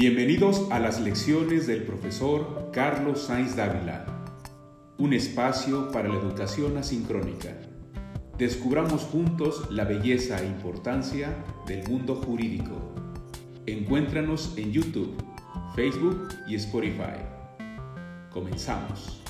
Bienvenidos a las lecciones del profesor Carlos Sainz Dávila, un espacio para la educación asincrónica. Descubramos juntos la belleza e importancia del mundo jurídico. Encuéntranos en YouTube, Facebook y Spotify. Comenzamos.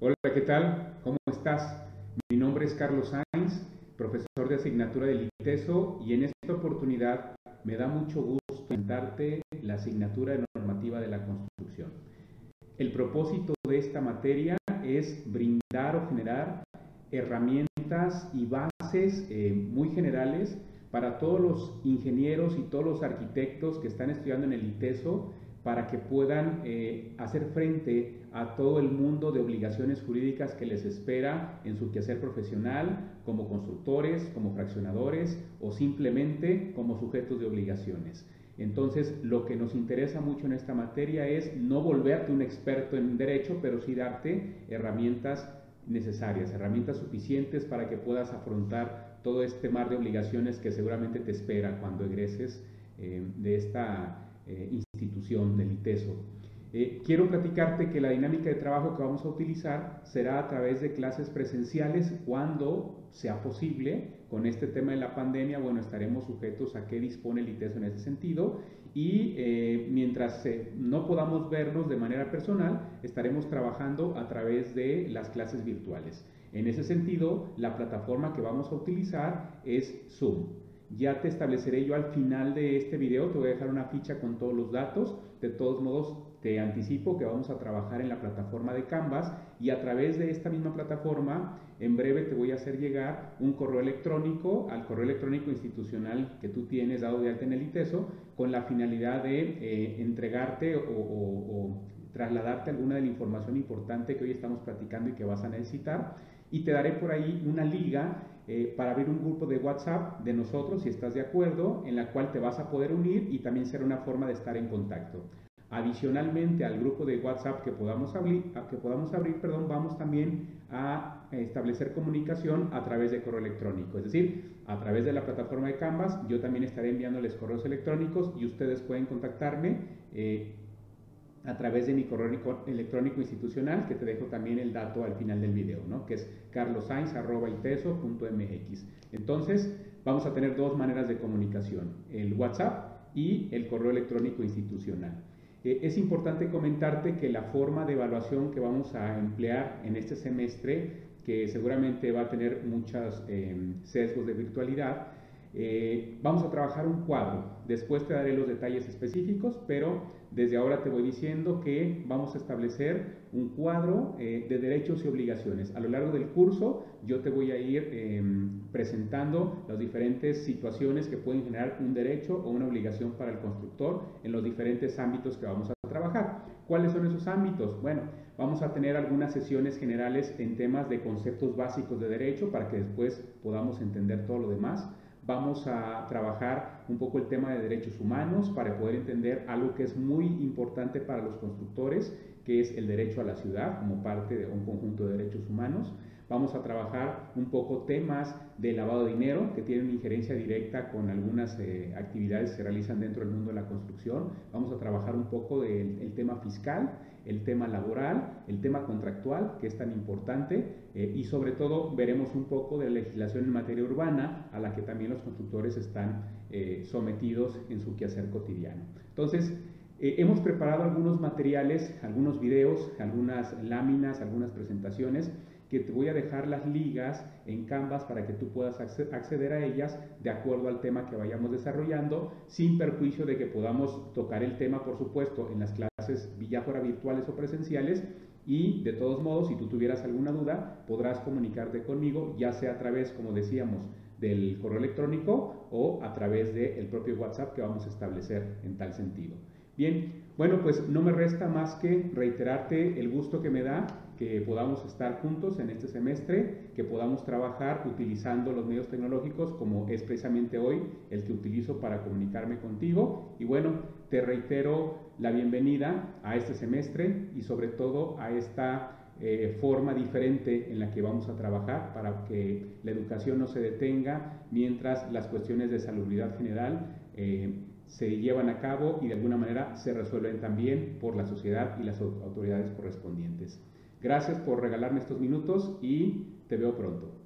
Hola, ¿qué tal? ¿Cómo estás? Mi nombre es Carlos Sainz, profesor de asignatura del ITESO y en esta oportunidad me da mucho gusto presentarte la asignatura de normativa de la construcción. El propósito de esta materia es brindar o generar herramientas y bases eh, muy generales para todos los ingenieros y todos los arquitectos que están estudiando en el ITESO para que puedan eh, hacer frente a todo el mundo de obligaciones jurídicas que les espera en su quehacer profesional, como constructores, como fraccionadores o simplemente como sujetos de obligaciones. Entonces, lo que nos interesa mucho en esta materia es no volverte un experto en derecho, pero sí darte herramientas necesarias, herramientas suficientes para que puedas afrontar todo este mar de obligaciones que seguramente te espera cuando egreses eh, de esta eh, institución del ITESO. Eh, quiero platicarte que la dinámica de trabajo que vamos a utilizar será a través de clases presenciales cuando sea posible. Con este tema de la pandemia, bueno, estaremos sujetos a qué dispone el ITESO en ese sentido y eh, mientras no podamos vernos de manera personal, estaremos trabajando a través de las clases virtuales. En ese sentido, la plataforma que vamos a utilizar es Zoom. Ya te estableceré yo al final de este video, te voy a dejar una ficha con todos los datos. De todos modos, te anticipo que vamos a trabajar en la plataforma de Canvas y a través de esta misma plataforma, en breve te voy a hacer llegar un correo electrónico al correo electrónico institucional que tú tienes dado de alta en el ITESO con la finalidad de eh, entregarte o, o trasladarte alguna de la información importante que hoy estamos platicando y que vas a necesitar. Y te daré por ahí una liga eh, para abrir un grupo de WhatsApp de nosotros, si estás de acuerdo, en la cual te vas a poder unir y también será una forma de estar en contacto. Adicionalmente al grupo de WhatsApp que podamos abrir, que podamos abrir perdón, vamos también a establecer comunicación a través de correo electrónico. Es decir, a través de la plataforma de Canvas, yo también estaré enviándoles correos electrónicos y ustedes pueden contactarme. Eh, a través de mi correo electrónico institucional, que te dejo también el dato al final del video, ¿no? que es carlosainz.iteso.mx. Entonces, vamos a tener dos maneras de comunicación, el WhatsApp y el correo electrónico institucional. Eh, es importante comentarte que la forma de evaluación que vamos a emplear en este semestre, que seguramente va a tener muchos em, sesgos de virtualidad, eh, vamos a trabajar un cuadro. Después te daré los detalles específicos, pero desde ahora te voy diciendo que vamos a establecer un cuadro eh, de derechos y obligaciones. A lo largo del curso yo te voy a ir em, presentando las diferentes situaciones que pueden generar un derecho o una obligación para el constructor en los diferentes ámbitos que vamos a trabajar. ¿Cuáles son esos ámbitos? Bueno, vamos a tener algunas sesiones generales en temas de conceptos básicos de derecho para que después podamos entender todo lo demás. Vamos a trabajar un poco el tema de derechos humanos para poder entender algo que es muy importante para los constructores, que es el derecho a la ciudad como parte de un conjunto de derechos humanos. Vamos a trabajar un poco temas de lavado de dinero que tienen injerencia directa con algunas eh, actividades que se realizan dentro del mundo de la construcción. Vamos a trabajar un poco del tema fiscal, el tema laboral, el tema contractual, que es tan importante, eh, y sobre todo veremos un poco de la legislación en materia urbana a la que también los constructores están eh, sometidos en su quehacer cotidiano. Entonces, hemos preparado algunos materiales, algunos videos, algunas láminas, algunas presentaciones que te voy a dejar las ligas en Canvas para que tú puedas acceder a ellas de acuerdo al tema que vayamos desarrollando, sin perjuicio de que podamos tocar el tema, por supuesto, en las clases fuera virtuales o presenciales. Y de todos modos, si tú tuvieras alguna duda, podrás comunicarte conmigo, ya sea a través, como decíamos, del correo electrónico o a través del propio WhatsApp que vamos a establecer en tal sentido. Bien, bueno, pues no me resta más que reiterarte el gusto que me da que podamos estar juntos en este semestre, que podamos trabajar utilizando los medios tecnológicos como es precisamente hoy el que utilizo para comunicarme contigo. Y bueno, te reitero la bienvenida a este semestre y sobre todo a esta eh, forma diferente en la que vamos a trabajar para que la educación no se detenga mientras las cuestiones de salubridad general eh, se llevan a cabo y de alguna manera se resuelven también por la sociedad y las autoridades correspondientes. Gracias por regalarme estos minutos y te veo pronto.